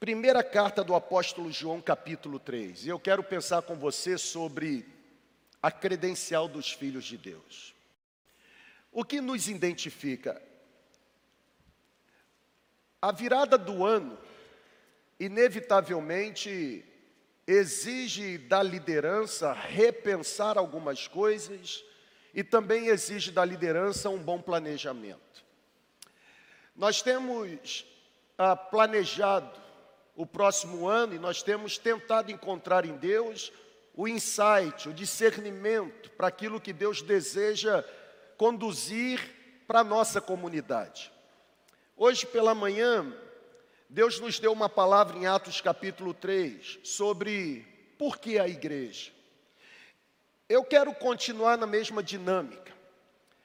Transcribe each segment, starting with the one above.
Primeira carta do apóstolo João, capítulo 3. E eu quero pensar com você sobre a credencial dos filhos de Deus. O que nos identifica? A virada do ano, inevitavelmente, exige da liderança repensar algumas coisas e também exige da liderança um bom planejamento. Nós temos ah, planejado o próximo ano e nós temos tentado encontrar em Deus o insight, o discernimento para aquilo que Deus deseja conduzir para a nossa comunidade. Hoje pela manhã, Deus nos deu uma palavra em Atos capítulo 3 sobre por que a igreja. Eu quero continuar na mesma dinâmica.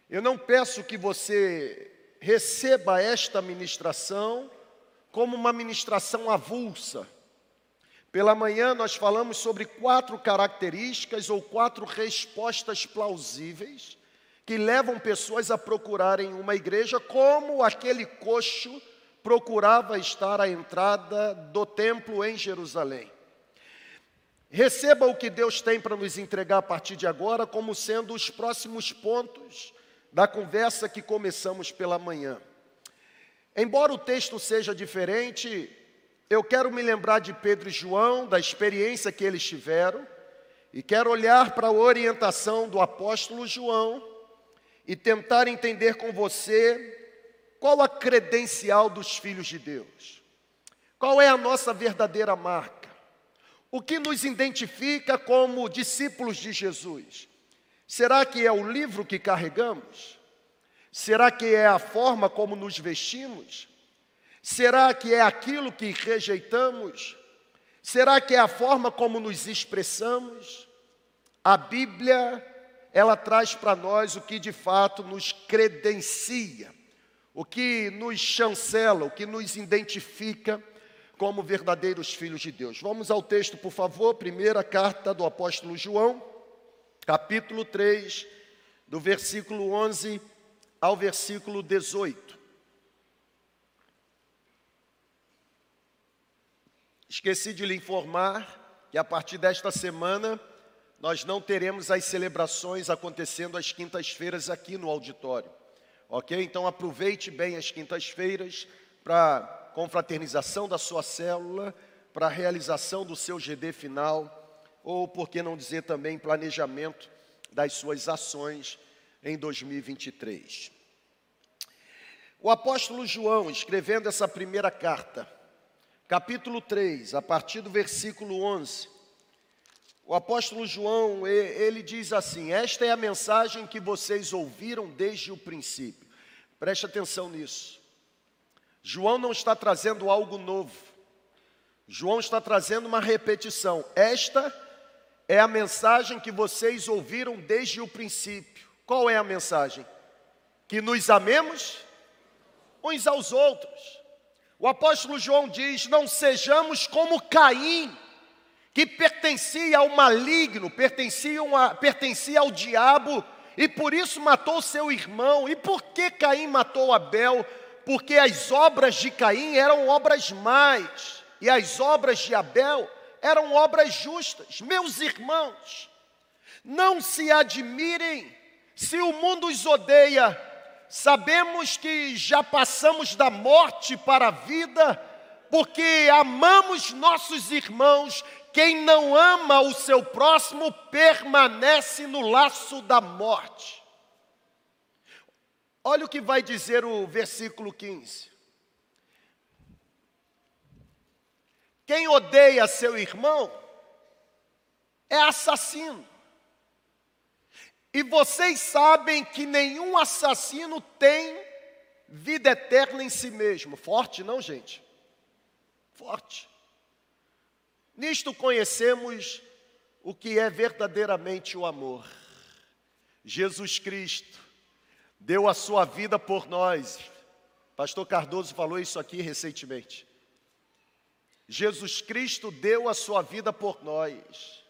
Eu não peço que você receba esta ministração como uma ministração avulsa. Pela manhã nós falamos sobre quatro características ou quatro respostas plausíveis que levam pessoas a procurarem uma igreja como aquele coxo procurava estar à entrada do templo em Jerusalém. Receba o que Deus tem para nos entregar a partir de agora como sendo os próximos pontos da conversa que começamos pela manhã. Embora o texto seja diferente, eu quero me lembrar de Pedro e João, da experiência que eles tiveram, e quero olhar para a orientação do apóstolo João e tentar entender com você qual a credencial dos filhos de Deus. Qual é a nossa verdadeira marca? O que nos identifica como discípulos de Jesus? Será que é o livro que carregamos? Será que é a forma como nos vestimos? Será que é aquilo que rejeitamos? Será que é a forma como nos expressamos? A Bíblia, ela traz para nós o que de fato nos credencia, o que nos chancela, o que nos identifica como verdadeiros filhos de Deus. Vamos ao texto, por favor, primeira carta do apóstolo João, capítulo 3, do versículo 11 ao versículo 18. Esqueci de lhe informar que a partir desta semana nós não teremos as celebrações acontecendo às quintas-feiras aqui no auditório. Ok? Então aproveite bem as quintas-feiras para confraternização da sua célula, para realização do seu GD final, ou por que não dizer também planejamento das suas ações em 2023. O apóstolo João, escrevendo essa primeira carta, capítulo 3, a partir do versículo 11, o apóstolo João, ele diz assim: Esta é a mensagem que vocês ouviram desde o princípio. Preste atenção nisso. João não está trazendo algo novo. João está trazendo uma repetição. Esta é a mensagem que vocês ouviram desde o princípio. Qual é a mensagem? Que nos amemos uns aos outros. O apóstolo João diz: Não sejamos como Caim, que pertencia ao maligno, pertencia, uma, pertencia ao diabo, e por isso matou seu irmão. E por que Caim matou Abel? Porque as obras de Caim eram obras más, e as obras de Abel eram obras justas. Meus irmãos, não se admirem se o mundo os odeia, sabemos que já passamos da morte para a vida, porque amamos nossos irmãos. Quem não ama o seu próximo permanece no laço da morte. Olha o que vai dizer o versículo 15. Quem odeia seu irmão é assassino. E vocês sabem que nenhum assassino tem vida eterna em si mesmo. Forte, não, gente? Forte. Nisto conhecemos o que é verdadeiramente o amor. Jesus Cristo deu a sua vida por nós. Pastor Cardoso falou isso aqui recentemente. Jesus Cristo deu a sua vida por nós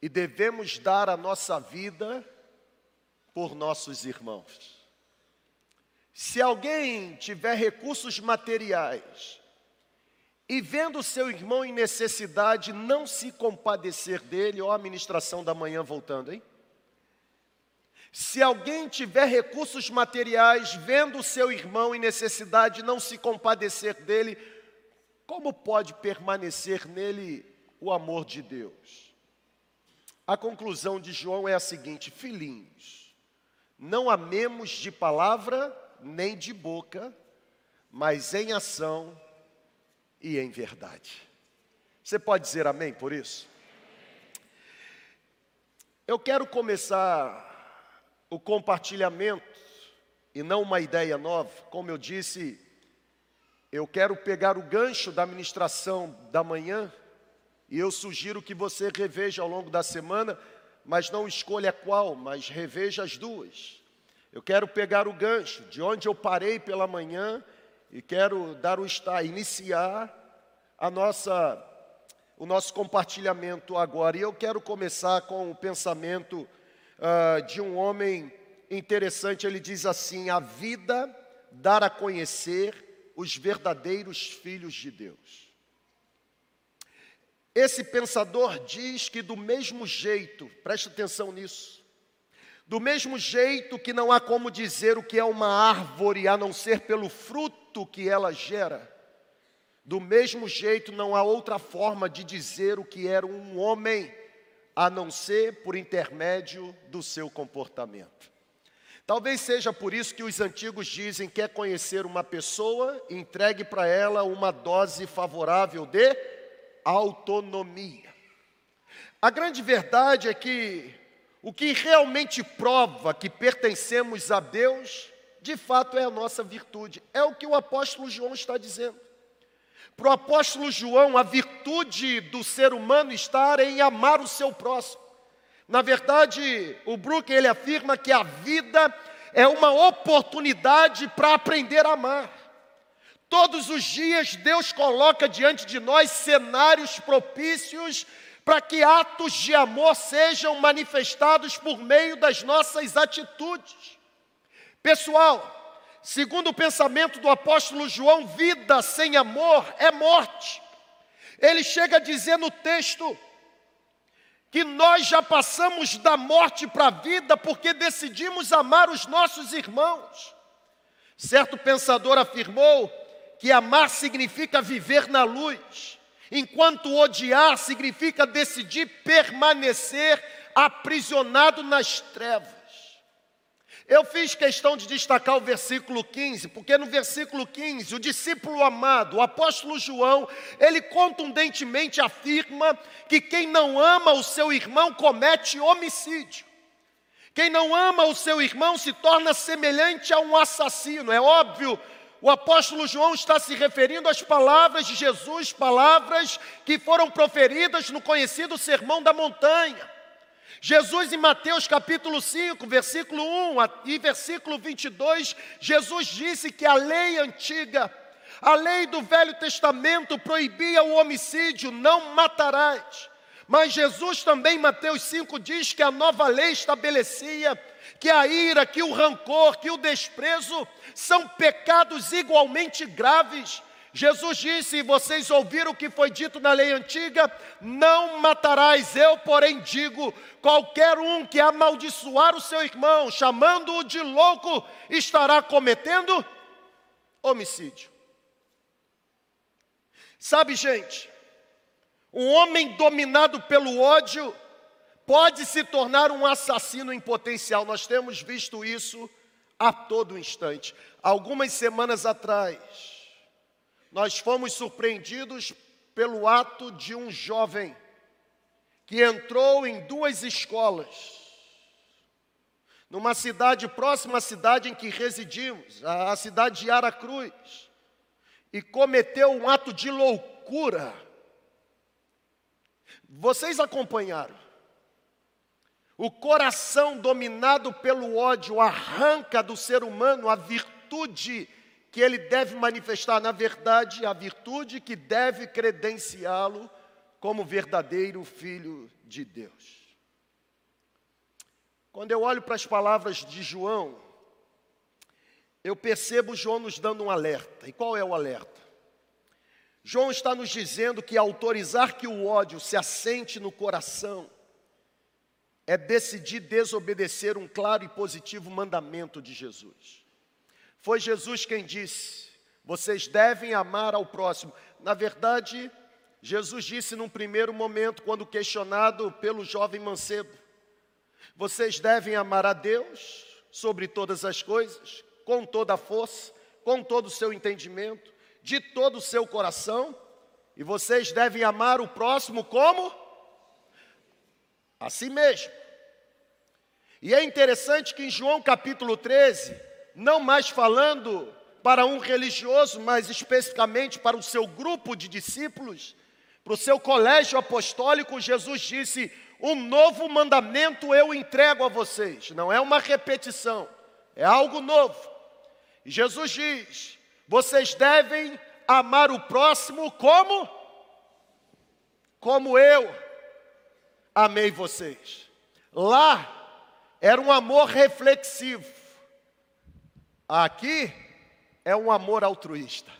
e devemos dar a nossa vida por nossos irmãos. Se alguém tiver recursos materiais e vendo seu irmão em necessidade, não se compadecer dele, ó, a ministração da manhã voltando, hein? Se alguém tiver recursos materiais, vendo seu irmão em necessidade, não se compadecer dele, como pode permanecer nele o amor de Deus? A conclusão de João é a seguinte: filhinhos, não amemos de palavra nem de boca, mas em ação e em verdade. Você pode dizer amém por isso? Eu quero começar o compartilhamento e não uma ideia nova. Como eu disse, eu quero pegar o gancho da ministração da manhã e eu sugiro que você reveja ao longo da semana, mas não escolha qual, mas reveja as duas. Eu quero pegar o gancho de onde eu parei pela manhã e quero dar o está, iniciar a nossa o nosso compartilhamento agora. E eu quero começar com o pensamento uh, de um homem interessante. Ele diz assim: a vida dar a conhecer os verdadeiros filhos de Deus. Esse pensador diz que, do mesmo jeito, preste atenção nisso, do mesmo jeito que não há como dizer o que é uma árvore a não ser pelo fruto que ela gera, do mesmo jeito não há outra forma de dizer o que era um homem a não ser por intermédio do seu comportamento. Talvez seja por isso que os antigos dizem: quer conhecer uma pessoa, entregue para ela uma dose favorável de autonomia. A grande verdade é que o que realmente prova que pertencemos a Deus, de fato é a nossa virtude. É o que o apóstolo João está dizendo. Para o apóstolo João, a virtude do ser humano está em amar o seu próximo. Na verdade, o Brook ele afirma que a vida é uma oportunidade para aprender a amar. Todos os dias Deus coloca diante de nós cenários propícios para que atos de amor sejam manifestados por meio das nossas atitudes. Pessoal, segundo o pensamento do apóstolo João, vida sem amor é morte. Ele chega a dizer no texto que nós já passamos da morte para a vida porque decidimos amar os nossos irmãos. Certo pensador afirmou que amar significa viver na luz, enquanto odiar significa decidir permanecer aprisionado nas trevas. Eu fiz questão de destacar o versículo 15, porque no versículo 15, o discípulo amado, o apóstolo João, ele contundentemente afirma que quem não ama o seu irmão comete homicídio. Quem não ama o seu irmão se torna semelhante a um assassino. É óbvio o apóstolo João está se referindo às palavras de Jesus, palavras que foram proferidas no conhecido Sermão da Montanha. Jesus, em Mateus capítulo 5, versículo 1 e versículo 22, Jesus disse que a lei antiga, a lei do Velho Testamento proibia o homicídio, não matarás. Mas Jesus também, em Mateus 5, diz que a nova lei estabelecia que a ira, que o rancor, que o desprezo são pecados igualmente graves. Jesus disse: Vocês ouviram o que foi dito na lei antiga? Não matarás. Eu, porém, digo: qualquer um que amaldiçoar o seu irmão, chamando-o de louco, estará cometendo homicídio. Sabe, gente, um homem dominado pelo ódio pode se tornar um assassino em potencial. Nós temos visto isso a todo instante. Algumas semanas atrás, nós fomos surpreendidos pelo ato de um jovem que entrou em duas escolas, numa cidade próxima à cidade em que residimos, a cidade de Aracruz, e cometeu um ato de loucura. Vocês acompanharam. O coração dominado pelo ódio arranca do ser humano a virtude que ele deve manifestar, na verdade, a virtude que deve credenciá-lo como verdadeiro filho de Deus. Quando eu olho para as palavras de João, eu percebo João nos dando um alerta. E qual é o alerta? João está nos dizendo que autorizar que o ódio se assente no coração é decidir desobedecer um claro e positivo mandamento de Jesus. Foi Jesus quem disse: vocês devem amar ao próximo. Na verdade, Jesus disse num primeiro momento, quando questionado pelo jovem mancebo: vocês devem amar a Deus sobre todas as coisas, com toda a força, com todo o seu entendimento, de todo o seu coração, e vocês devem amar o próximo como? A si mesmo. E é interessante que em João capítulo 13, não mais falando para um religioso, mas especificamente para o seu grupo de discípulos, para o seu colégio apostólico, Jesus disse: Um novo mandamento eu entrego a vocês. Não é uma repetição, é algo novo. E Jesus diz: Vocês devem amar o próximo como? Como eu amei vocês. Lá era um amor reflexivo. Aqui é um amor altruísta.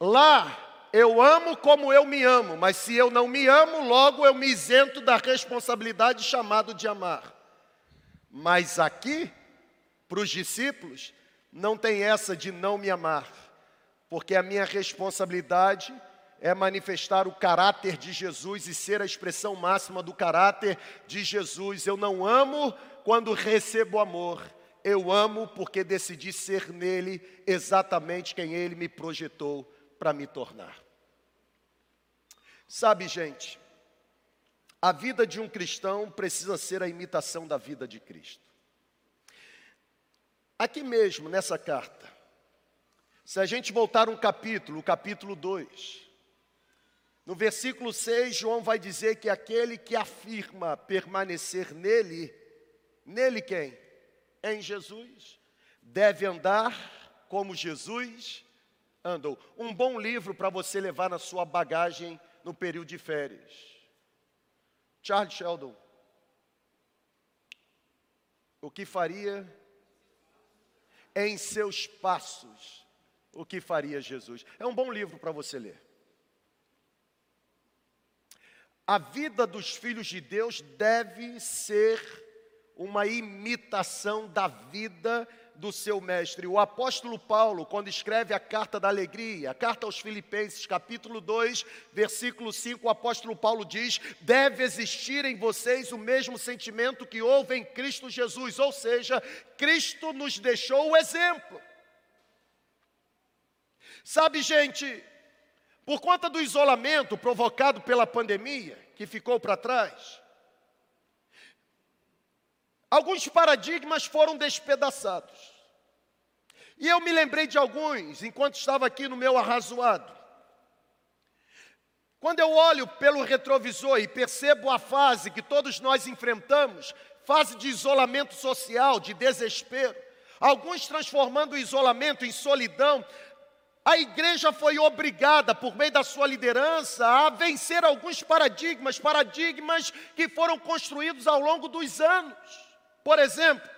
Lá eu amo como eu me amo, mas se eu não me amo, logo eu me isento da responsabilidade chamado de amar. Mas aqui, para os discípulos, não tem essa de não me amar, porque a minha responsabilidade é manifestar o caráter de Jesus e ser a expressão máxima do caráter de Jesus. Eu não amo quando recebo amor, eu amo porque decidi ser nele exatamente quem ele me projetou para me tornar. Sabe, gente, a vida de um cristão precisa ser a imitação da vida de Cristo. Aqui mesmo, nessa carta, se a gente voltar um capítulo, o capítulo 2, no versículo 6, João vai dizer que aquele que afirma permanecer nele, nele quem? Em Jesus, deve andar como Jesus andou. Um bom livro para você levar na sua bagagem no período de férias. Charles Sheldon. O que faria em seus passos? O que faria Jesus? É um bom livro para você ler. A vida dos filhos de Deus deve ser uma imitação da vida do seu mestre. O apóstolo Paulo, quando escreve a carta da alegria, a carta aos Filipenses, capítulo 2, versículo 5, o apóstolo Paulo diz: deve existir em vocês o mesmo sentimento que houve em Cristo Jesus, ou seja, Cristo nos deixou o exemplo. Sabe, gente, por conta do isolamento provocado pela pandemia, que ficou para trás, alguns paradigmas foram despedaçados. E eu me lembrei de alguns enquanto estava aqui no meu arrazoado. Quando eu olho pelo retrovisor e percebo a fase que todos nós enfrentamos, fase de isolamento social, de desespero, alguns transformando o isolamento em solidão, a igreja foi obrigada, por meio da sua liderança, a vencer alguns paradigmas, paradigmas que foram construídos ao longo dos anos. Por exemplo,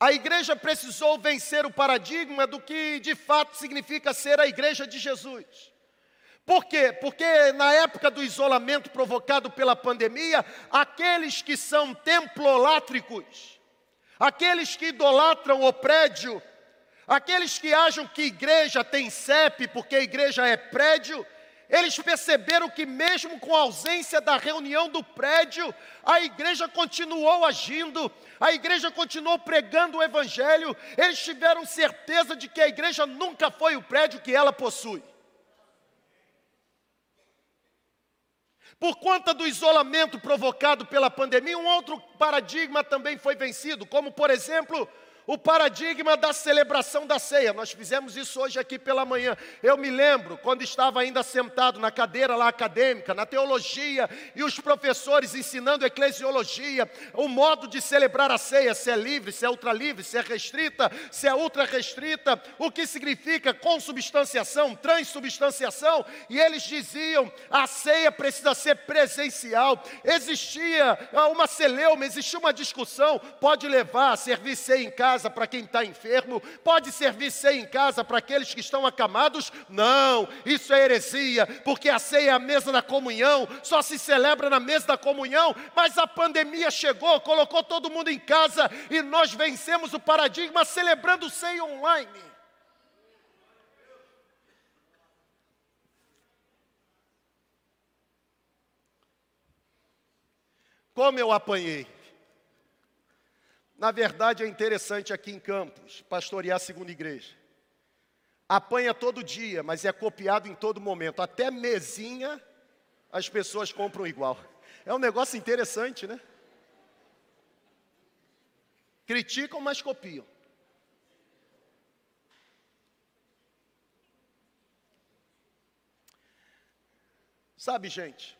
a igreja precisou vencer o paradigma do que de fato significa ser a igreja de Jesus. Por quê? Porque na época do isolamento provocado pela pandemia, aqueles que são templolátricos, aqueles que idolatram o prédio, Aqueles que acham que igreja tem CEP porque a igreja é prédio, eles perceberam que, mesmo com a ausência da reunião do prédio, a igreja continuou agindo, a igreja continuou pregando o Evangelho, eles tiveram certeza de que a igreja nunca foi o prédio que ela possui. Por conta do isolamento provocado pela pandemia, um outro paradigma também foi vencido, como, por exemplo, o paradigma da celebração da ceia. Nós fizemos isso hoje aqui pela manhã. Eu me lembro quando estava ainda sentado na cadeira lá acadêmica, na teologia, e os professores ensinando eclesiologia, o modo de celebrar a ceia, se é livre, se é ultra livre, se é restrita, se é ultra restrita, o que significa consubstanciação, transubstanciação, e eles diziam: a ceia precisa ser presencial. Existia uma celeuma, existia uma discussão, pode levar, servir ceia em casa casa para quem está enfermo? Pode servir ceia em casa para aqueles que estão acamados? Não, isso é heresia, porque a ceia é a mesa da comunhão, só se celebra na mesa da comunhão, mas a pandemia chegou, colocou todo mundo em casa e nós vencemos o paradigma celebrando ceia online. Como eu apanhei. Na verdade, é interessante aqui em Campos, pastorear a segunda igreja. Apanha todo dia, mas é copiado em todo momento. Até mesinha as pessoas compram igual. É um negócio interessante, né? Criticam, mas copiam. Sabe, gente,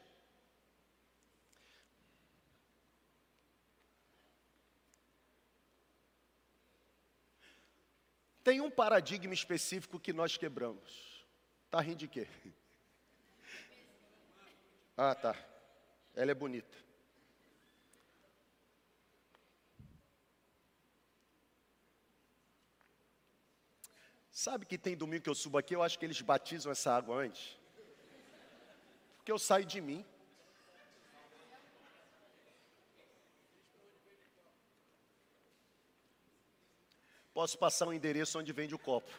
Tem um paradigma específico que nós quebramos. Tá rindo de quê? Ah, tá. Ela é bonita. Sabe que tem domingo que eu subo aqui, eu acho que eles batizam essa água antes. Porque eu saio de mim. Posso passar um endereço onde vende o copo.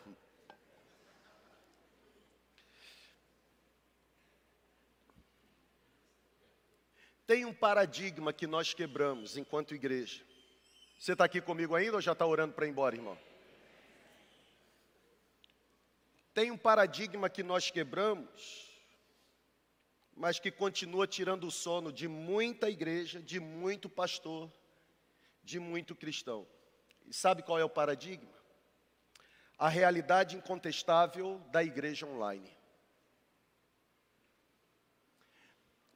Tem um paradigma que nós quebramos enquanto igreja. Você está aqui comigo ainda ou já está orando para ir embora, irmão? Tem um paradigma que nós quebramos, mas que continua tirando o sono de muita igreja, de muito pastor, de muito cristão. E sabe qual é o paradigma? A realidade incontestável da igreja online.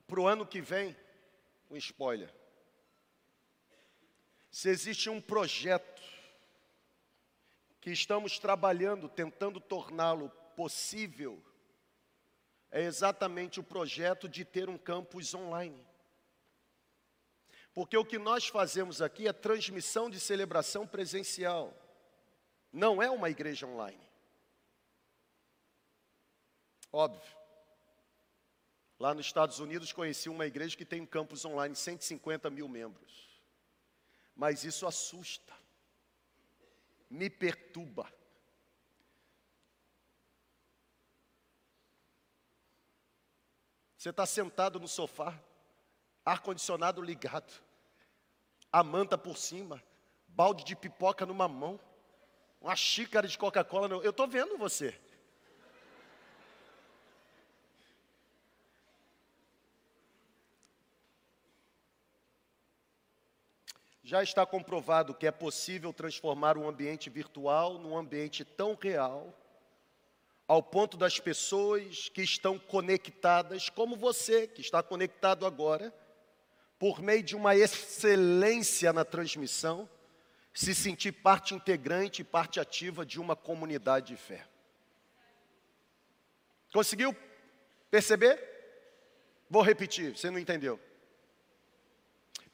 Para o ano que vem, um spoiler. Se existe um projeto que estamos trabalhando, tentando torná-lo possível, é exatamente o projeto de ter um campus online. Porque o que nós fazemos aqui é transmissão de celebração presencial, não é uma igreja online. Óbvio. Lá nos Estados Unidos conheci uma igreja que tem um campus online, 150 mil membros. Mas isso assusta, me perturba. Você está sentado no sofá, ar-condicionado ligado, a manta por cima, balde de pipoca numa mão, uma xícara de Coca-Cola. No... Eu estou vendo você. Já está comprovado que é possível transformar um ambiente virtual num ambiente tão real, ao ponto das pessoas que estão conectadas, como você, que está conectado agora, por meio de uma excelência na transmissão, se sentir parte integrante e parte ativa de uma comunidade de fé. Conseguiu perceber? Vou repetir, você não entendeu.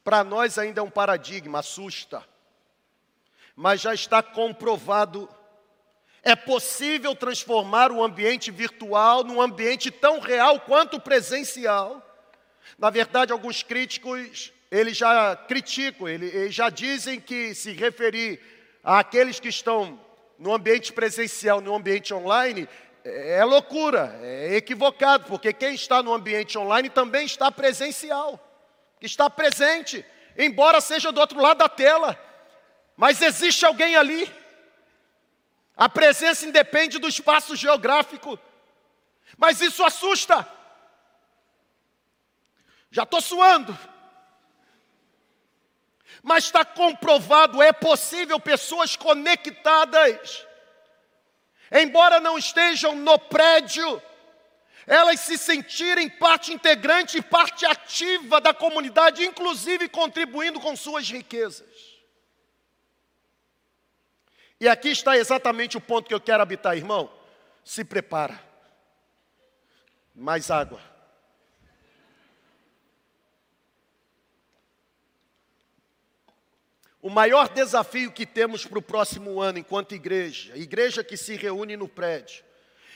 Para nós ainda é um paradigma, assusta, mas já está comprovado. É possível transformar o ambiente virtual num ambiente tão real quanto presencial na verdade, alguns críticos, eles já criticam, eles já dizem que se referir àqueles que estão no ambiente presencial, no ambiente online, é loucura, é equivocado, porque quem está no ambiente online também está presencial, está presente, embora seja do outro lado da tela, mas existe alguém ali. A presença independe do espaço geográfico, mas isso assusta. Já estou suando. Mas está comprovado, é possível pessoas conectadas, embora não estejam no prédio, elas se sentirem parte integrante e parte ativa da comunidade, inclusive contribuindo com suas riquezas. E aqui está exatamente o ponto que eu quero habitar, irmão. Se prepara. Mais água. O maior desafio que temos para o próximo ano enquanto igreja, igreja que se reúne no prédio,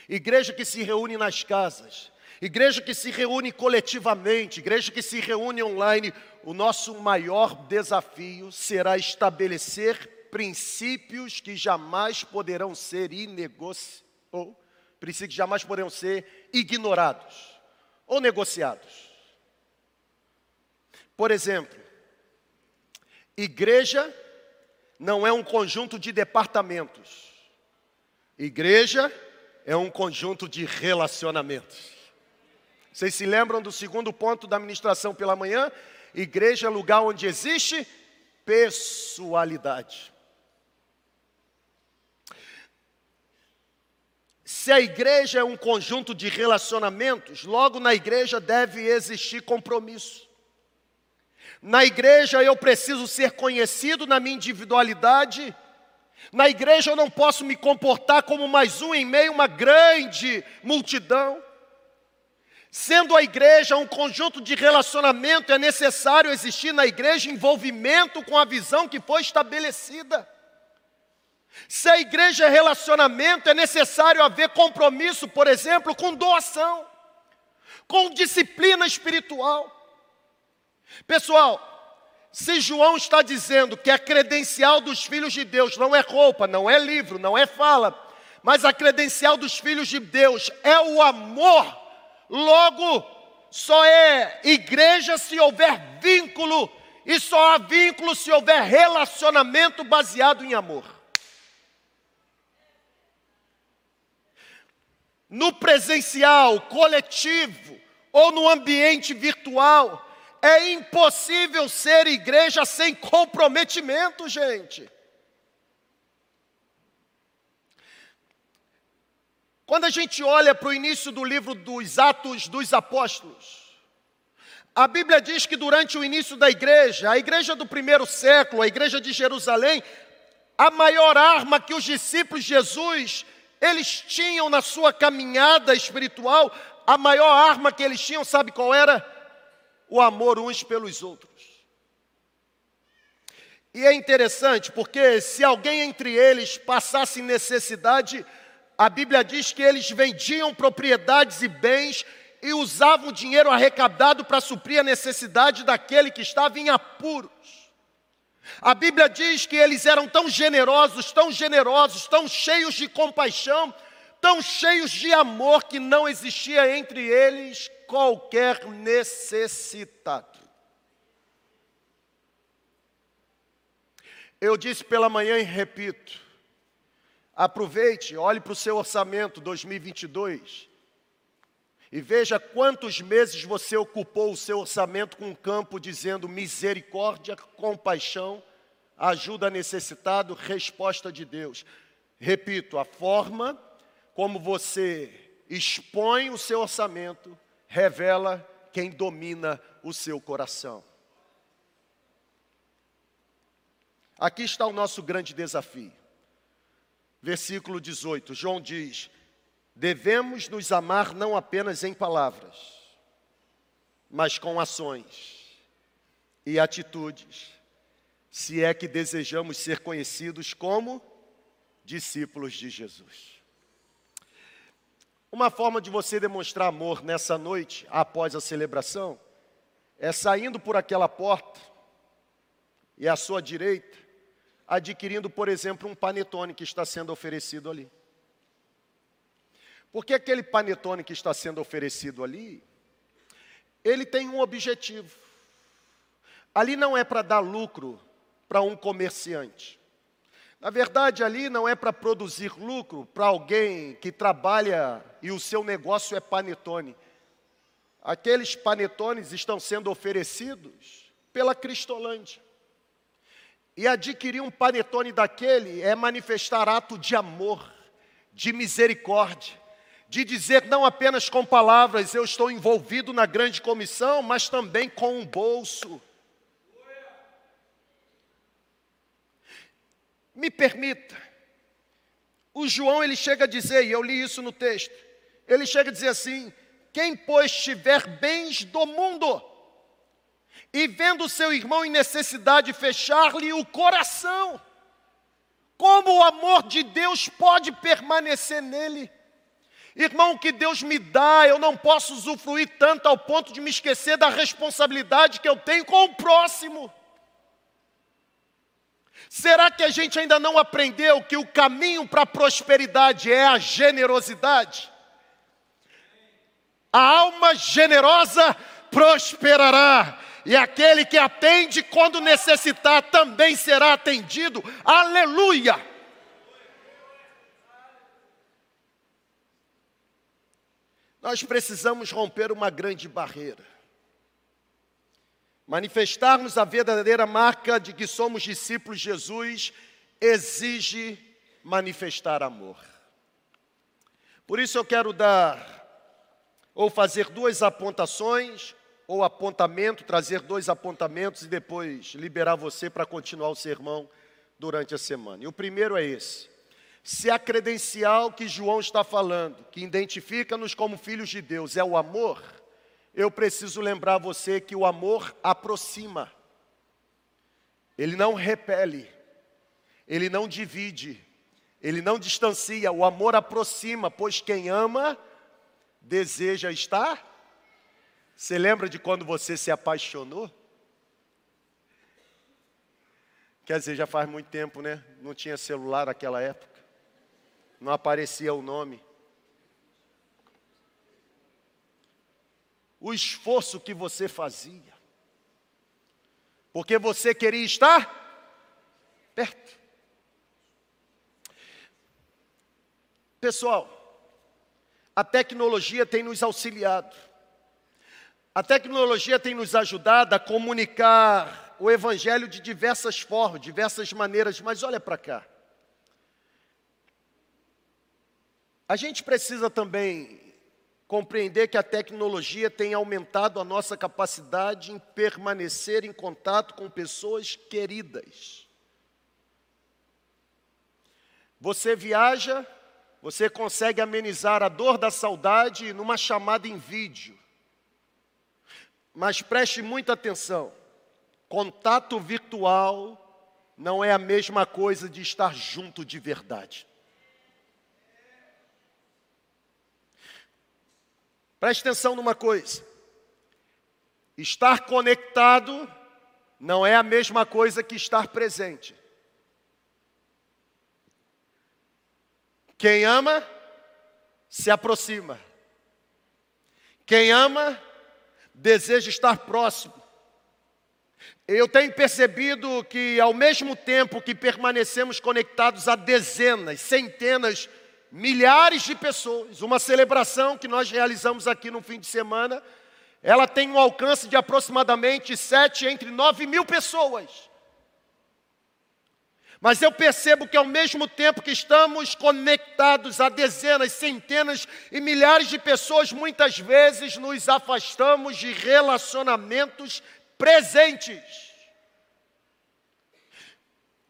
igreja que se reúne nas casas, igreja que se reúne coletivamente, igreja que se reúne online, o nosso maior desafio será estabelecer princípios que jamais poderão ser ou princípios que jamais poderão ser ignorados ou negociados. Por exemplo, igreja não é um conjunto de departamentos. Igreja é um conjunto de relacionamentos. Vocês se lembram do segundo ponto da ministração pela manhã? Igreja é lugar onde existe pessoalidade. Se a igreja é um conjunto de relacionamentos, logo na igreja deve existir compromisso. Na igreja eu preciso ser conhecido na minha individualidade. Na igreja eu não posso me comportar como mais um em meio a uma grande multidão. Sendo a igreja um conjunto de relacionamento, é necessário existir na igreja envolvimento com a visão que foi estabelecida. Se a igreja é relacionamento, é necessário haver compromisso, por exemplo, com doação, com disciplina espiritual. Pessoal, se João está dizendo que a credencial dos filhos de Deus não é roupa, não é livro, não é fala, mas a credencial dos filhos de Deus é o amor Logo, só é igreja se houver vínculo, e só há vínculo se houver relacionamento baseado em amor. No presencial, coletivo ou no ambiente virtual, é impossível ser igreja sem comprometimento, gente. Quando a gente olha para o início do livro dos Atos dos Apóstolos, a Bíblia diz que durante o início da igreja, a igreja do primeiro século, a igreja de Jerusalém, a maior arma que os discípulos de Jesus eles tinham na sua caminhada espiritual, a maior arma que eles tinham, sabe qual era? O amor uns pelos outros. E é interessante porque se alguém entre eles passasse necessidade, a Bíblia diz que eles vendiam propriedades e bens e usavam o dinheiro arrecadado para suprir a necessidade daquele que estava em apuros. A Bíblia diz que eles eram tão generosos, tão generosos, tão cheios de compaixão, tão cheios de amor, que não existia entre eles qualquer necessitado. Eu disse pela manhã e repito: Aproveite, olhe para o seu orçamento 2022 e veja quantos meses você ocupou o seu orçamento com um campo dizendo misericórdia, compaixão, ajuda necessitado, resposta de Deus. Repito, a forma como você expõe o seu orçamento revela quem domina o seu coração. Aqui está o nosso grande desafio versículo 18, João diz: devemos nos amar não apenas em palavras, mas com ações e atitudes, se é que desejamos ser conhecidos como discípulos de Jesus. Uma forma de você demonstrar amor nessa noite, após a celebração, é saindo por aquela porta e à sua direita adquirindo, por exemplo, um panetone que está sendo oferecido ali. Porque aquele panetone que está sendo oferecido ali, ele tem um objetivo. Ali não é para dar lucro para um comerciante. Na verdade, ali não é para produzir lucro para alguém que trabalha e o seu negócio é panetone. Aqueles panetones estão sendo oferecidos pela Cristolândia. E adquirir um panetone daquele é manifestar ato de amor, de misericórdia, de dizer não apenas com palavras, eu estou envolvido na grande comissão, mas também com um bolso. Me permita, o João ele chega a dizer, e eu li isso no texto, ele chega a dizer assim: quem pois tiver bens do mundo, e vendo seu irmão em necessidade, fechar-lhe o coração. Como o amor de Deus pode permanecer nele? Irmão, o que Deus me dá, eu não posso usufruir tanto ao ponto de me esquecer da responsabilidade que eu tenho com o próximo. Será que a gente ainda não aprendeu que o caminho para a prosperidade é a generosidade? A alma generosa prosperará, e aquele que atende quando necessitar também será atendido. Aleluia! Nós precisamos romper uma grande barreira. Manifestarmos a verdadeira marca de que somos discípulos de Jesus exige manifestar amor. Por isso eu quero dar ou fazer duas apontações ou apontamento, trazer dois apontamentos e depois liberar você para continuar o sermão durante a semana. E o primeiro é esse: se a credencial que João está falando, que identifica-nos como filhos de Deus, é o amor, eu preciso lembrar você que o amor aproxima, ele não repele, ele não divide, ele não distancia, o amor aproxima, pois quem ama deseja estar você lembra de quando você se apaixonou? Quer dizer, já faz muito tempo, né? Não tinha celular naquela época. Não aparecia o nome. O esforço que você fazia. Porque você queria estar perto. Pessoal, a tecnologia tem nos auxiliado. A tecnologia tem nos ajudado a comunicar o Evangelho de diversas formas, diversas maneiras, mas olha para cá. A gente precisa também compreender que a tecnologia tem aumentado a nossa capacidade em permanecer em contato com pessoas queridas. Você viaja, você consegue amenizar a dor da saudade numa chamada em vídeo. Mas preste muita atenção: contato virtual não é a mesma coisa de estar junto de verdade. Preste atenção numa coisa: estar conectado não é a mesma coisa que estar presente. Quem ama, se aproxima. Quem ama, deseja estar próximo. Eu tenho percebido que, ao mesmo tempo que permanecemos conectados a dezenas, centenas, milhares de pessoas, uma celebração que nós realizamos aqui no fim de semana, ela tem um alcance de aproximadamente sete entre nove mil pessoas. Mas eu percebo que ao mesmo tempo que estamos conectados a dezenas, centenas e milhares de pessoas, muitas vezes nos afastamos de relacionamentos presentes.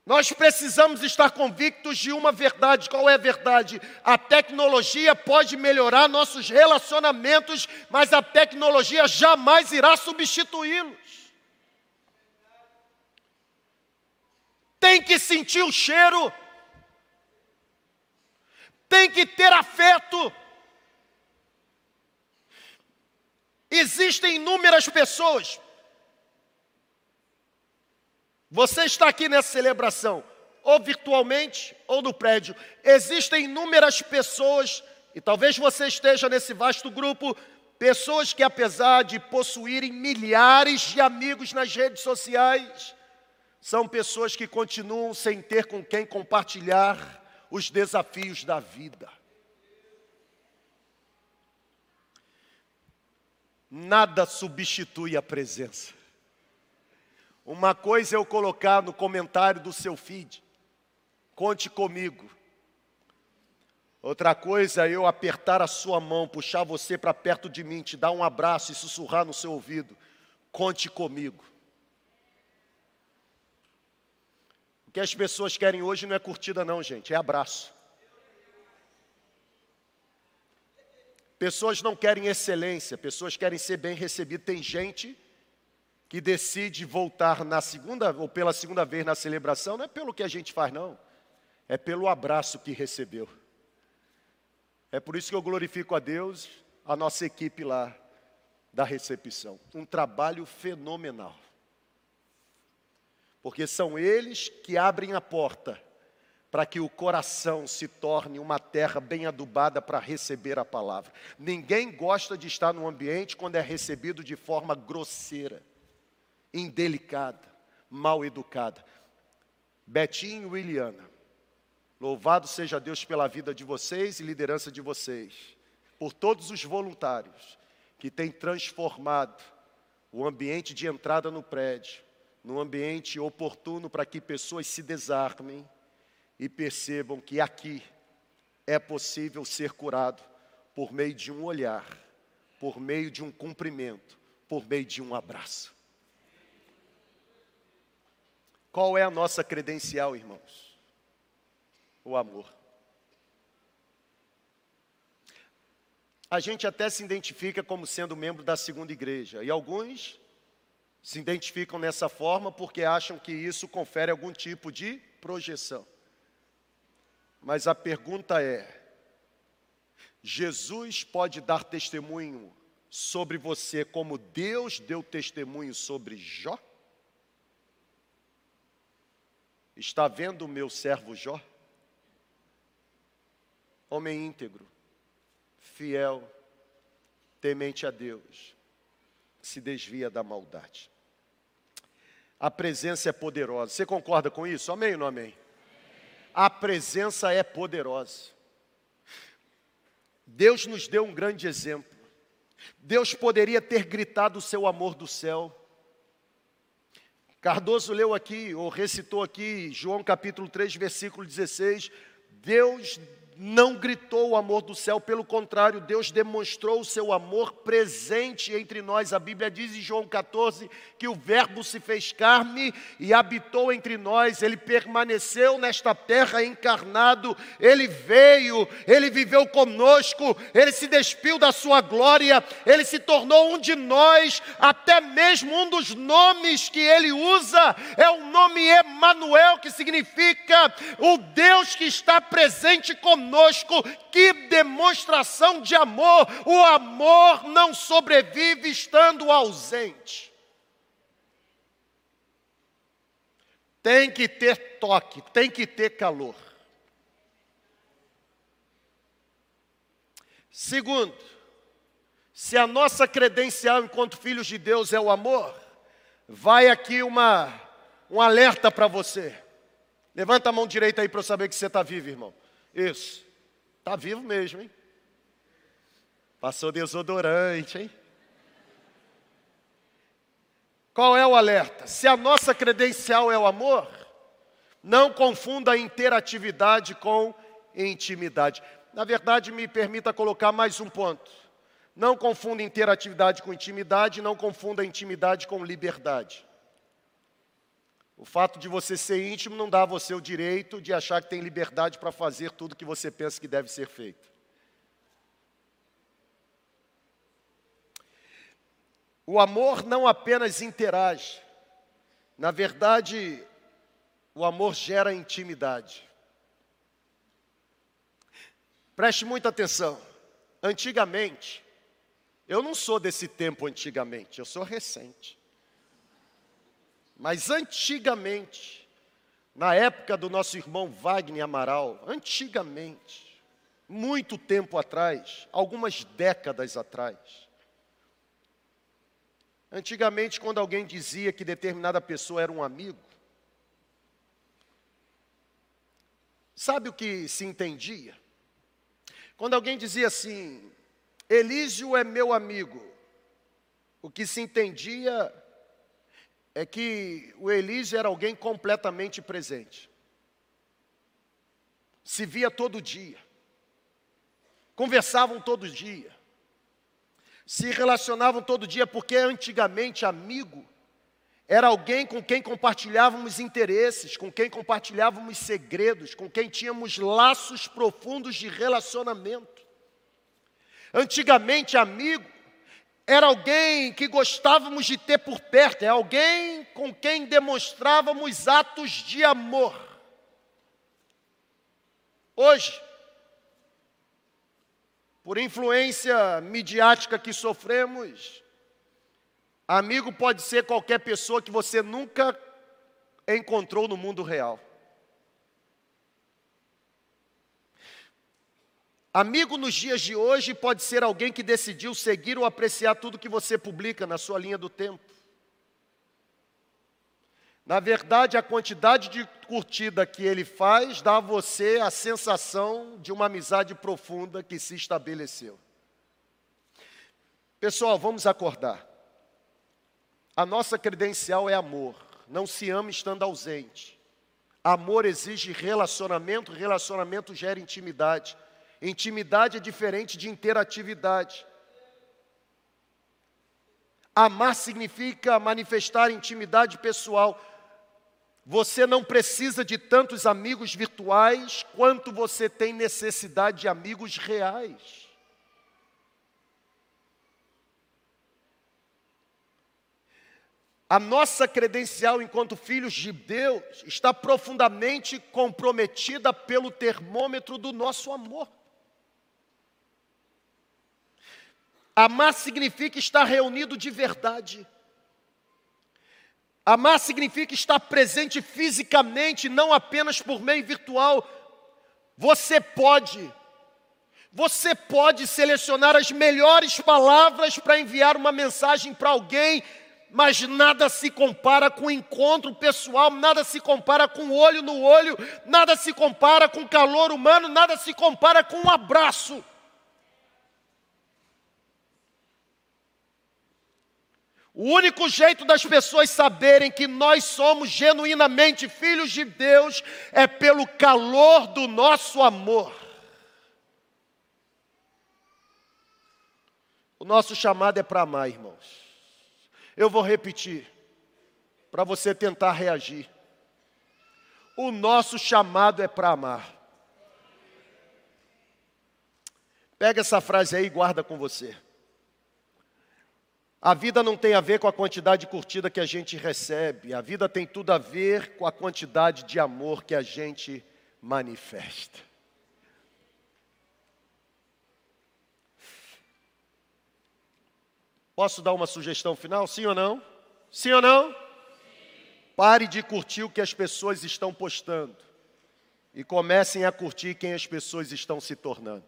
Nós precisamos estar convictos de uma verdade. Qual é a verdade? A tecnologia pode melhorar nossos relacionamentos, mas a tecnologia jamais irá substituí-los. Tem que sentir o cheiro, tem que ter afeto. Existem inúmeras pessoas. Você está aqui nessa celebração, ou virtualmente, ou no prédio. Existem inúmeras pessoas, e talvez você esteja nesse vasto grupo, pessoas que, apesar de possuírem milhares de amigos nas redes sociais, são pessoas que continuam sem ter com quem compartilhar os desafios da vida. Nada substitui a presença. Uma coisa é eu colocar no comentário do seu feed, conte comigo. Outra coisa é eu apertar a sua mão, puxar você para perto de mim, te dar um abraço e sussurrar no seu ouvido, conte comigo. O que as pessoas querem hoje não é curtida, não, gente, é abraço. Pessoas não querem excelência, pessoas querem ser bem recebidas. Tem gente que decide voltar na segunda ou pela segunda vez na celebração, não é pelo que a gente faz, não. É pelo abraço que recebeu. É por isso que eu glorifico a Deus, a nossa equipe lá da recepção. Um trabalho fenomenal. Porque são eles que abrem a porta para que o coração se torne uma terra bem adubada para receber a palavra. Ninguém gosta de estar num ambiente quando é recebido de forma grosseira indelicada, mal educada. Betinho e Williana, louvado seja Deus pela vida de vocês e liderança de vocês, por todos os voluntários que têm transformado o ambiente de entrada no prédio num ambiente oportuno para que pessoas se desarmem e percebam que aqui é possível ser curado por meio de um olhar, por meio de um cumprimento, por meio de um abraço. Qual é a nossa credencial, irmãos? O amor. A gente até se identifica como sendo membro da segunda igreja, e alguns se identificam nessa forma porque acham que isso confere algum tipo de projeção. Mas a pergunta é: Jesus pode dar testemunho sobre você como Deus deu testemunho sobre Jó? Está vendo o meu servo Jó? Homem íntegro, fiel, temente a Deus, se desvia da maldade. A presença é poderosa. Você concorda com isso? Amém ou não amém? A presença é poderosa. Deus nos deu um grande exemplo. Deus poderia ter gritado o seu amor do céu, Cardoso leu aqui, ou recitou aqui, João capítulo 3, versículo 16: Deus não gritou o amor do céu, pelo contrário, Deus demonstrou o seu amor presente entre nós. A Bíblia diz em João 14 que o Verbo se fez carne e habitou entre nós, ele permaneceu nesta terra encarnado, ele veio, ele viveu conosco, ele se despiu da sua glória, ele se tornou um de nós, até mesmo um dos nomes que ele usa é o nome Emanuel, que significa o Deus que está presente conosco conosco. Que demonstração de amor! O amor não sobrevive estando ausente. Tem que ter toque, tem que ter calor. Segundo, se a nossa credencial enquanto filhos de Deus é o amor, vai aqui uma, um alerta para você. Levanta a mão direita aí para eu saber que você está vivo, irmão. Isso. Está vivo mesmo, hein? Passou desodorante, hein? Qual é o alerta? Se a nossa credencial é o amor, não confunda interatividade com intimidade. Na verdade, me permita colocar mais um ponto. Não confunda interatividade com intimidade, não confunda intimidade com liberdade. O fato de você ser íntimo não dá a você o direito de achar que tem liberdade para fazer tudo que você pensa que deve ser feito. O amor não apenas interage, na verdade, o amor gera intimidade. Preste muita atenção. Antigamente, eu não sou desse tempo antigamente, eu sou recente. Mas antigamente, na época do nosso irmão Wagner Amaral, antigamente, muito tempo atrás, algumas décadas atrás, antigamente, quando alguém dizia que determinada pessoa era um amigo, sabe o que se entendia? Quando alguém dizia assim, Elísio é meu amigo, o que se entendia é que o Elísio era alguém completamente presente. Se via todo dia. Conversavam todo dia. Se relacionavam todo dia, porque antigamente amigo era alguém com quem compartilhávamos interesses, com quem compartilhávamos segredos, com quem tínhamos laços profundos de relacionamento. Antigamente, amigo era alguém que gostávamos de ter por perto, é alguém com quem demonstrávamos atos de amor. Hoje, por influência midiática que sofremos, amigo pode ser qualquer pessoa que você nunca encontrou no mundo real. Amigo nos dias de hoje pode ser alguém que decidiu seguir ou apreciar tudo que você publica na sua linha do tempo. Na verdade, a quantidade de curtida que ele faz dá a você a sensação de uma amizade profunda que se estabeleceu. Pessoal, vamos acordar. A nossa credencial é amor. Não se ama estando ausente. Amor exige relacionamento, relacionamento gera intimidade. Intimidade é diferente de interatividade. Amar significa manifestar intimidade pessoal. Você não precisa de tantos amigos virtuais quanto você tem necessidade de amigos reais. A nossa credencial enquanto filhos de Deus está profundamente comprometida pelo termômetro do nosso amor. Amar significa estar reunido de verdade. Amar significa estar presente fisicamente, não apenas por meio virtual. Você pode, você pode selecionar as melhores palavras para enviar uma mensagem para alguém, mas nada se compara com o encontro pessoal, nada se compara com olho no olho, nada se compara com calor humano, nada se compara com um abraço. O único jeito das pessoas saberem que nós somos genuinamente filhos de Deus é pelo calor do nosso amor. O nosso chamado é para amar, irmãos. Eu vou repetir, para você tentar reagir. O nosso chamado é para amar. Pega essa frase aí e guarda com você. A vida não tem a ver com a quantidade de curtida que a gente recebe, a vida tem tudo a ver com a quantidade de amor que a gente manifesta. Posso dar uma sugestão final? Sim ou não? Sim ou não? Pare de curtir o que as pessoas estão postando e comecem a curtir quem as pessoas estão se tornando.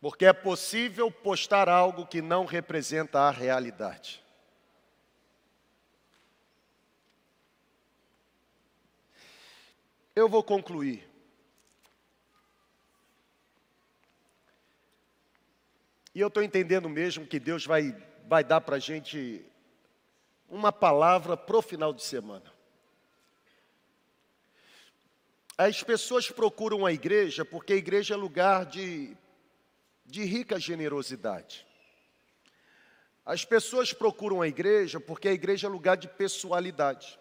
Porque é possível postar algo que não representa a realidade. Eu vou concluir. E eu estou entendendo mesmo que Deus vai, vai dar para a gente uma palavra para o final de semana. As pessoas procuram a igreja porque a igreja é lugar de de rica generosidade. As pessoas procuram a igreja porque a igreja é lugar de pessoalidade.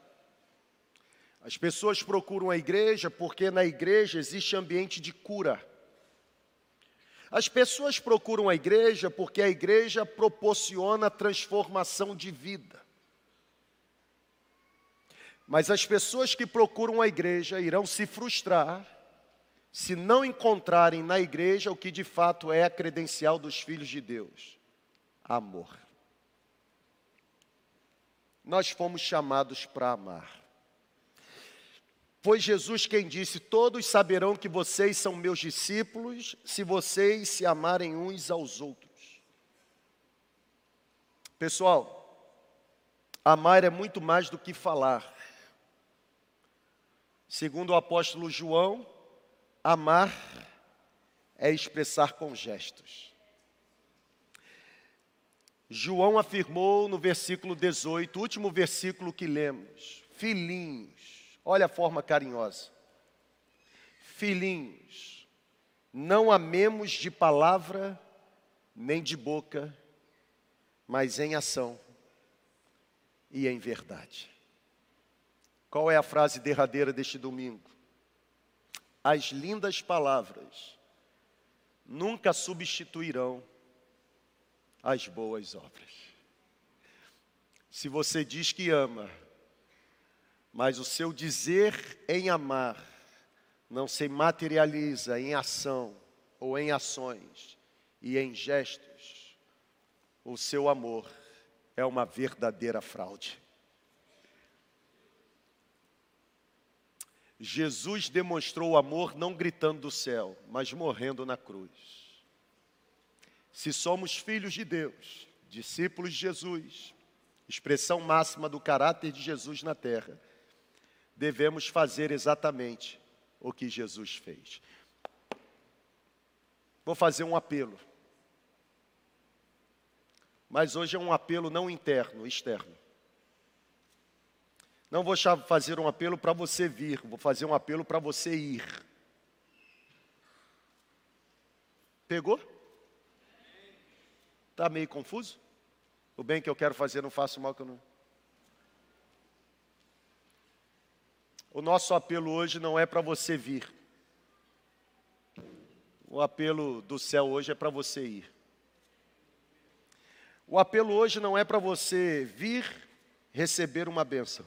As pessoas procuram a igreja porque na igreja existe ambiente de cura. As pessoas procuram a igreja porque a igreja proporciona transformação de vida. Mas as pessoas que procuram a igreja irão se frustrar se não encontrarem na igreja o que de fato é a credencial dos filhos de Deus: amor. Nós fomos chamados para amar. Foi Jesus quem disse: Todos saberão que vocês são meus discípulos se vocês se amarem uns aos outros. Pessoal, amar é muito mais do que falar. Segundo o apóstolo João, Amar é expressar com gestos. João afirmou no versículo 18, último versículo que lemos: Filhinhos, olha a forma carinhosa. Filhinhos, não amemos de palavra nem de boca, mas em ação e em verdade. Qual é a frase derradeira deste domingo? As lindas palavras nunca substituirão as boas obras. Se você diz que ama, mas o seu dizer em amar não se materializa em ação ou em ações e em gestos, o seu amor é uma verdadeira fraude. Jesus demonstrou o amor não gritando do céu, mas morrendo na cruz. Se somos filhos de Deus, discípulos de Jesus, expressão máxima do caráter de Jesus na terra, devemos fazer exatamente o que Jesus fez. Vou fazer um apelo. Mas hoje é um apelo não interno, externo. Não vou fazer um apelo para você vir, vou fazer um apelo para você ir. Pegou? Está meio confuso? O bem que eu quero fazer não faço mal que eu não. O nosso apelo hoje não é para você vir. O apelo do céu hoje é para você ir. O apelo hoje não é para você vir receber uma bênção.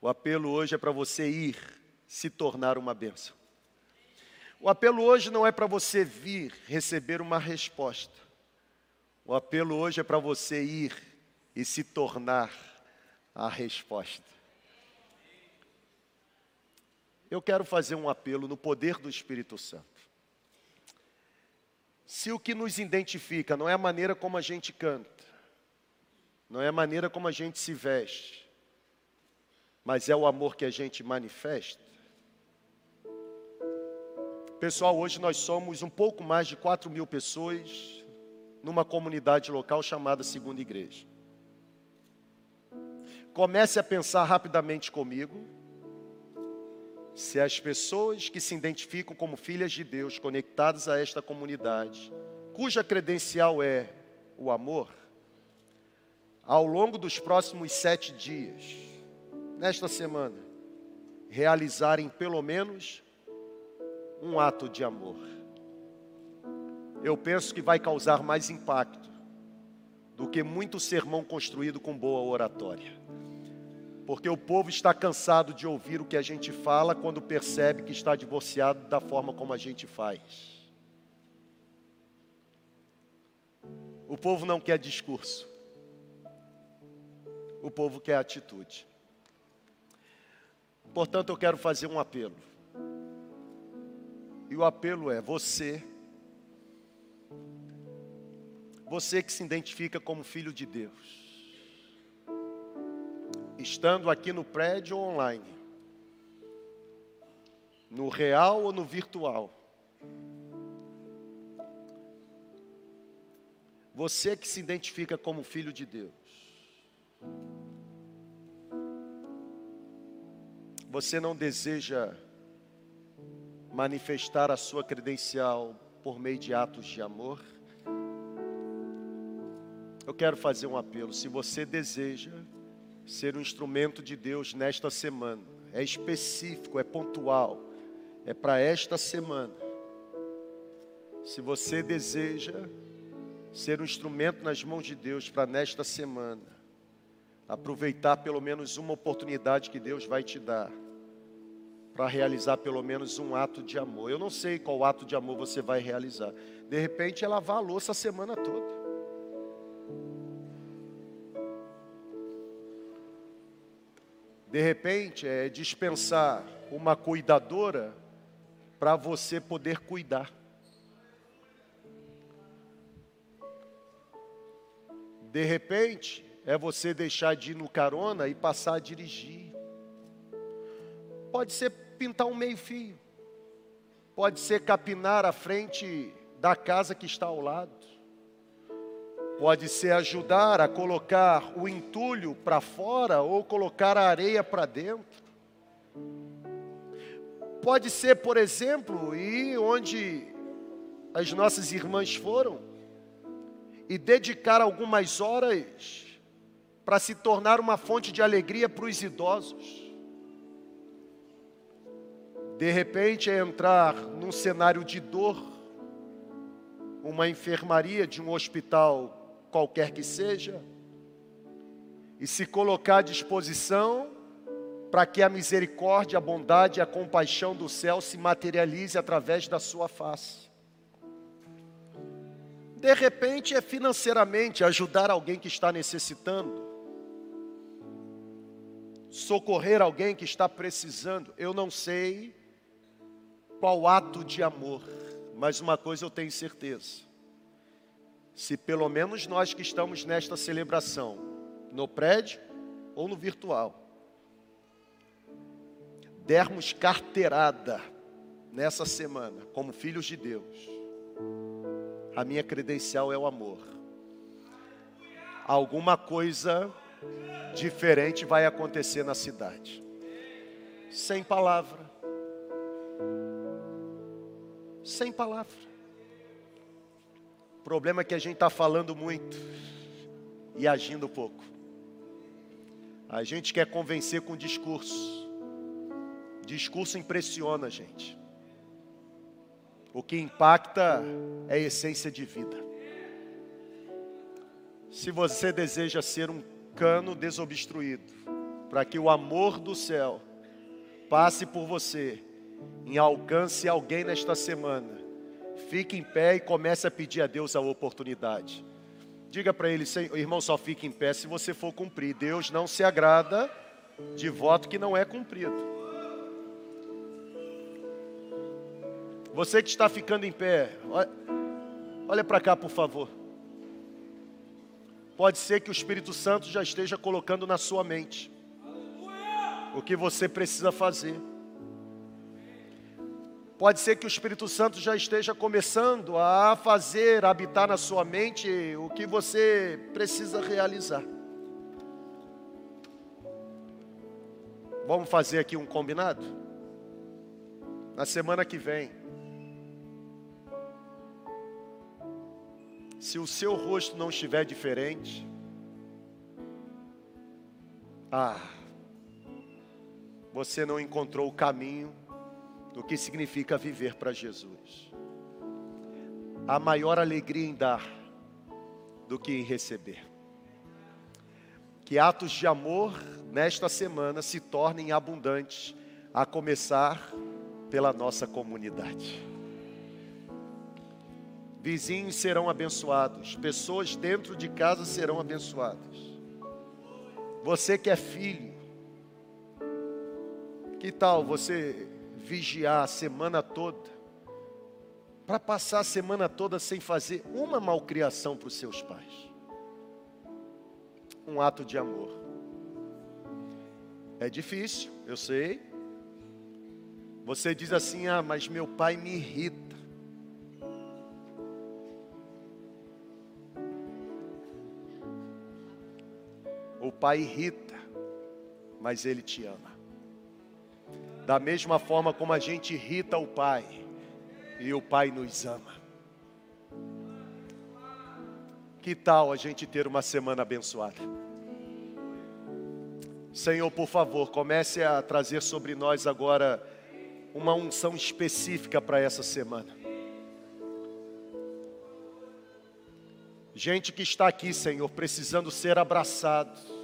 O apelo hoje é para você ir se tornar uma bênção. O apelo hoje não é para você vir receber uma resposta. O apelo hoje é para você ir e se tornar a resposta. Eu quero fazer um apelo no poder do Espírito Santo. Se o que nos identifica não é a maneira como a gente canta, não é a maneira como a gente se veste, mas é o amor que a gente manifesta. Pessoal, hoje nós somos um pouco mais de 4 mil pessoas numa comunidade local chamada Segunda Igreja. Comece a pensar rapidamente comigo se as pessoas que se identificam como filhas de Deus, conectadas a esta comunidade, cuja credencial é o amor, ao longo dos próximos sete dias, nesta semana, realizarem pelo menos um ato de amor. Eu penso que vai causar mais impacto do que muito sermão construído com boa oratória. Porque o povo está cansado de ouvir o que a gente fala quando percebe que está divorciado da forma como a gente faz. O povo não quer discurso. O povo quer atitude. Portanto, eu quero fazer um apelo. E o apelo é: você, você que se identifica como filho de Deus, estando aqui no prédio ou online, no real ou no virtual, você que se identifica como filho de Deus, Você não deseja manifestar a sua credencial por meio de atos de amor? Eu quero fazer um apelo. Se você deseja ser um instrumento de Deus nesta semana, é específico, é pontual, é para esta semana. Se você deseja ser um instrumento nas mãos de Deus para nesta semana, aproveitar pelo menos uma oportunidade que Deus vai te dar para realizar pelo menos um ato de amor. Eu não sei qual ato de amor você vai realizar. De repente é lavar a louça a semana toda. De repente é dispensar uma cuidadora para você poder cuidar. De repente é você deixar de ir no carona e passar a dirigir. Pode ser pintar um meio-fio, pode ser capinar a frente da casa que está ao lado, pode ser ajudar a colocar o entulho para fora ou colocar a areia para dentro. Pode ser, por exemplo, ir onde as nossas irmãs foram e dedicar algumas horas para se tornar uma fonte de alegria para os idosos De repente é entrar num cenário de dor, uma enfermaria de um hospital qualquer que seja, e se colocar à disposição para que a misericórdia, a bondade e a compaixão do céu se materialize através da sua face. De repente é financeiramente ajudar alguém que está necessitando, socorrer alguém que está precisando. Eu não sei qual ato de amor, mas uma coisa eu tenho certeza: se pelo menos nós que estamos nesta celebração, no prédio ou no virtual, dermos carteirada nessa semana, como filhos de Deus, a minha credencial é o amor. Alguma coisa diferente vai acontecer na cidade. Sem palavra. Sem palavra. O problema é que a gente está falando muito e agindo pouco. A gente quer convencer com discurso. Discurso impressiona a gente. O que impacta é a essência de vida. Se você deseja ser um cano desobstruído, para que o amor do céu passe por você, em alcance alguém nesta semana, fique em pé e comece a pedir a Deus a oportunidade. Diga para ele, irmão, só fique em pé se você for cumprir. Deus não se agrada de voto que não é cumprido. Você que está ficando em pé, olha, olha para cá, por favor. Pode ser que o Espírito Santo já esteja colocando na sua mente o que você precisa fazer. Pode ser que o Espírito Santo já esteja começando a fazer, habitar na sua mente o que você precisa realizar. Vamos fazer aqui um combinado? Na semana que vem, se o seu rosto não estiver diferente, ah, você não encontrou o caminho do que significa viver para Jesus. Há maior alegria em dar do que em receber. Que atos de amor nesta semana se tornem abundantes, a começar pela nossa comunidade. Vizinhos serão abençoados, pessoas dentro de casa serão abençoadas. Você que é filho, que tal você vigiar a semana toda, para passar a semana toda sem fazer uma malcriação para os seus pais? Um ato de amor. É difícil, eu sei. Você diz assim: ah, mas meu pai me irrita. Pai irrita, mas ele te ama. Da mesma forma como a gente irrita o pai, e o pai nos ama. Que tal a gente ter uma semana abençoada? Senhor, por favor, comece a trazer sobre nós agora uma unção específica para essa semana. Gente que está aqui, Senhor, precisando ser abraçado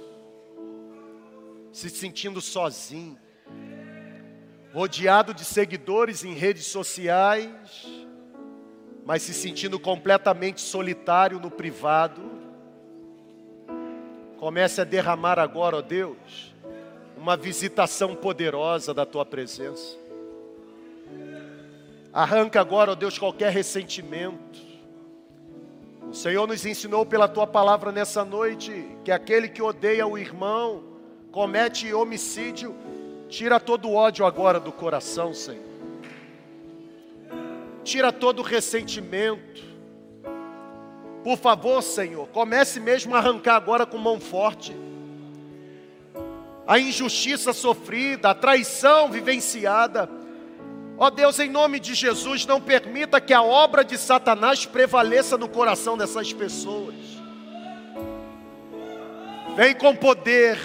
se sentindo sozinho, rodeado de seguidores em redes sociais, mas se sentindo completamente solitário no privado. Comece a derramar agora, ó Deus, uma visitação poderosa da tua presença. Arranca agora, ó Deus, qualquer ressentimento. O Senhor nos ensinou pela tua palavra nessa noite que aquele que odeia o irmão, comete homicídio, tira todo o ódio agora do coração, Senhor. Tira todo o ressentimento. Por favor, Senhor, comece mesmo a arrancar agora com mão forte a injustiça sofrida, a traição vivenciada. Ó Deus, em nome de Jesus, não permita que a obra de Satanás prevaleça no coração dessas pessoas. Vem com poder,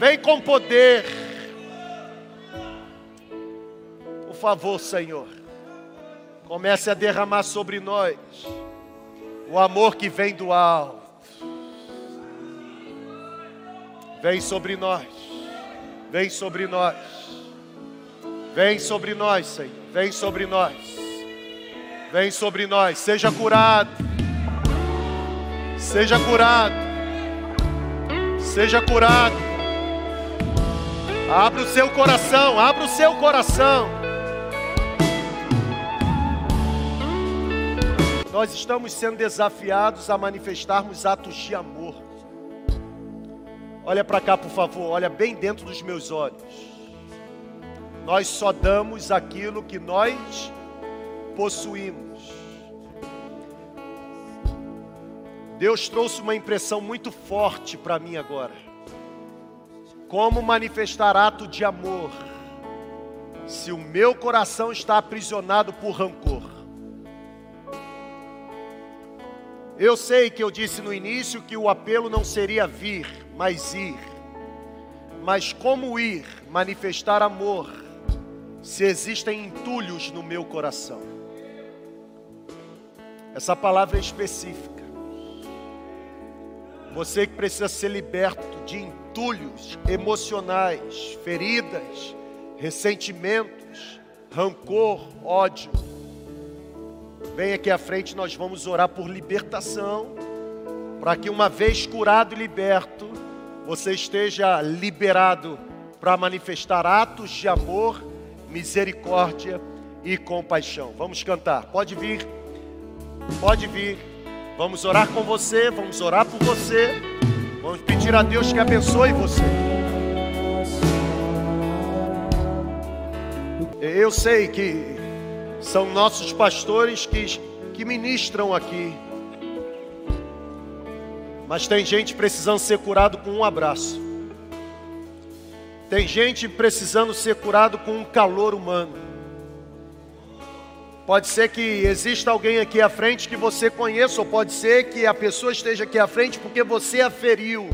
Vem com poder. Por favor, Senhor, comece a derramar sobre nós o amor que vem do alto. Vem sobre nós, vem sobre nós, vem sobre nós, Senhor, vem sobre nós, vem sobre nós, seja curado, seja curado, seja curado. Abra o seu coração, abra o seu coração. Nós estamos sendo desafiados a manifestarmos atos de amor. Olha para cá, por favor, olha bem dentro dos meus olhos. Nós só damos aquilo que nós possuímos. Deus trouxe uma impressão muito forte para mim agora. Como manifestar ato de amor se o meu coração está aprisionado por rancor? Eu sei que eu disse no início que o apelo não seria vir, mas ir. Mas como ir, manifestar amor, se existem entulhos no meu coração? Essa palavra é específica. Você que precisa ser liberto de entulhos emocionais, feridas, ressentimentos, rancor, ódio. Vem aqui à frente, nós vamos orar por libertação, para que uma vez curado e liberto, você esteja liberado para manifestar atos de amor, misericórdia e compaixão. Vamos cantar, pode vir, pode vir. Vamos orar com você, vamos orar por você. Vamos pedir a Deus que abençoe você. Eu sei que são nossos pastores que, que ministram aqui. Mas tem gente precisando ser curado com um abraço. Tem gente precisando ser curado com um calor humano. Pode ser que exista alguém aqui à frente que você conheça, ou pode ser que a pessoa esteja aqui à frente porque você a feriu.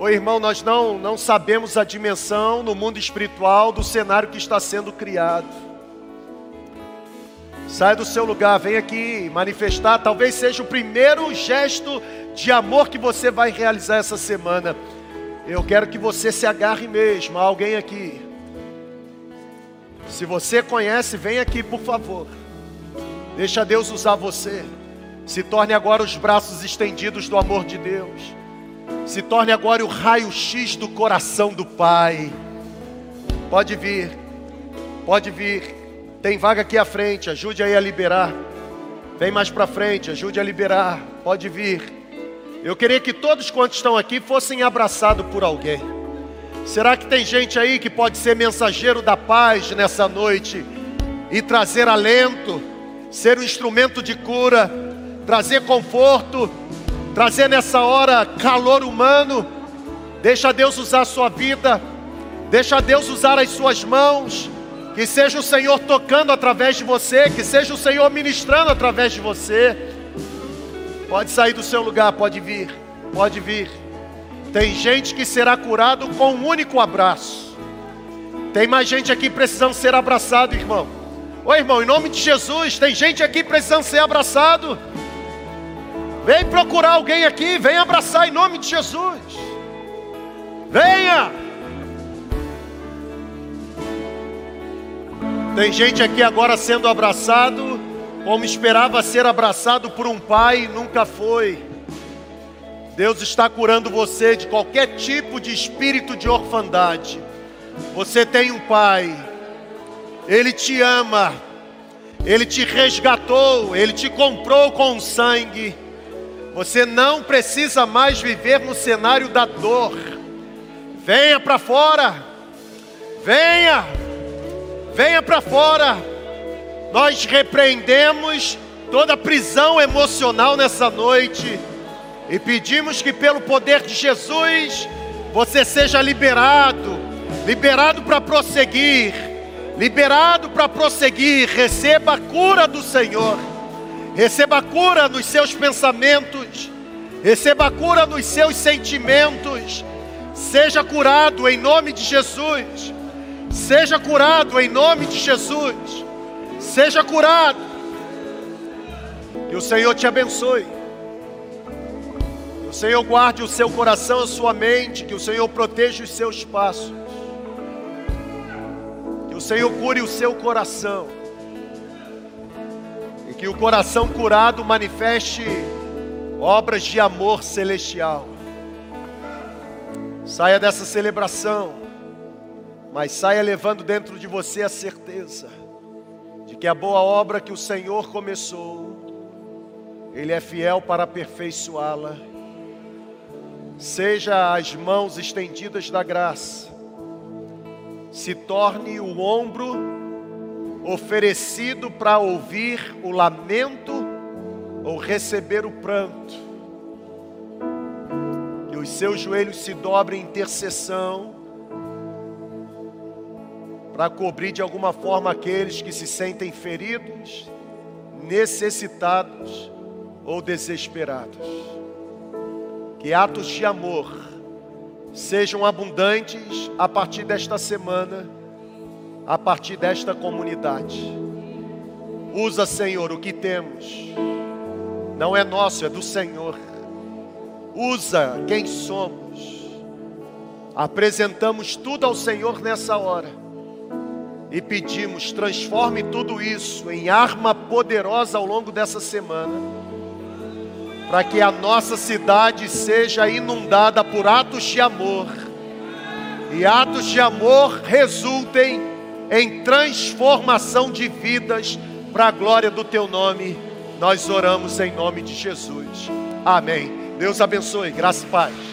Ô irmão, nós não, não sabemos a dimensão no mundo espiritual do cenário que está sendo criado. Sai do seu lugar, vem aqui manifestar. Talvez seja o primeiro gesto de amor que você vai realizar essa semana. Eu quero que você se agarre mesmo a alguém aqui. Se você conhece, vem aqui, por favor. Deixa Deus usar você. Se torne agora os braços estendidos do amor de Deus. Se torne agora o raio-x do coração do Pai. Pode vir, pode vir. Tem vaga aqui à frente, ajude aí a liberar. Vem mais para frente, ajude a liberar. Pode vir. Eu queria que todos quantos estão aqui fossem abraçados por alguém. Será que tem gente aí que pode ser mensageiro da paz nessa noite e trazer alento, ser um instrumento de cura, trazer conforto, trazer nessa hora calor humano? Deixa Deus usar a sua vida, deixa Deus usar as suas mãos. Que seja o Senhor tocando através de você, que seja o Senhor ministrando através de você. Pode sair do seu lugar, pode vir, pode vir. Tem gente que será curado com um único abraço. Tem mais gente aqui precisando ser abraçado, irmão. Oi, irmão, em nome de Jesus, tem gente aqui precisando ser abraçado. Vem procurar alguém aqui, vem abraçar em nome de Jesus. Venha. Tem gente aqui agora sendo abraçado, como esperava ser abraçado por um pai, nunca foi. Deus está curando você de qualquer tipo de espírito de orfandade. Você tem um pai, ele te ama, ele te resgatou, ele te comprou com sangue. Você não precisa mais viver no cenário da dor. Venha para fora, venha. Venha para fora. Nós repreendemos toda prisão emocional nessa noite e pedimos que, pelo poder de Jesus, você seja liberado liberado para prosseguir liberado para prosseguir. Receba a cura do Senhor, receba a cura nos seus pensamentos, receba a cura nos seus sentimentos. Seja curado em nome de Jesus. Seja curado em nome de Jesus. Seja curado. Que o Senhor te abençoe. O Senhor guarde o seu coração, a sua mente. Que o Senhor proteja os seus passos. Que o Senhor cure o seu coração. E que o coração curado manifeste obras de amor celestial. Saia dessa celebração, mas saia levando dentro de você a certeza de que a boa obra que o Senhor começou, Ele é fiel para aperfeiçoá-la. Seja as mãos estendidas da graça, se torne o ombro oferecido para ouvir o lamento ou receber o pranto os seus joelhos se dobrem em intercessão, para cobrir de alguma forma aqueles que se sentem feridos, necessitados ou desesperados. Que atos de amor sejam abundantes a partir desta semana, a partir desta comunidade. Usa, Senhor, o que temos, não é nosso, é do Senhor usa quem somos. Apresentamos tudo ao Senhor nessa hora e pedimos: transforme tudo isso em arma poderosa ao longo dessa semana, para que a nossa cidade seja inundada por atos de amor, e atos de amor resultem em transformação de vidas para a glória do Teu nome. Nós oramos em nome de Jesus. Amém. Deus abençoe. Graça e paz.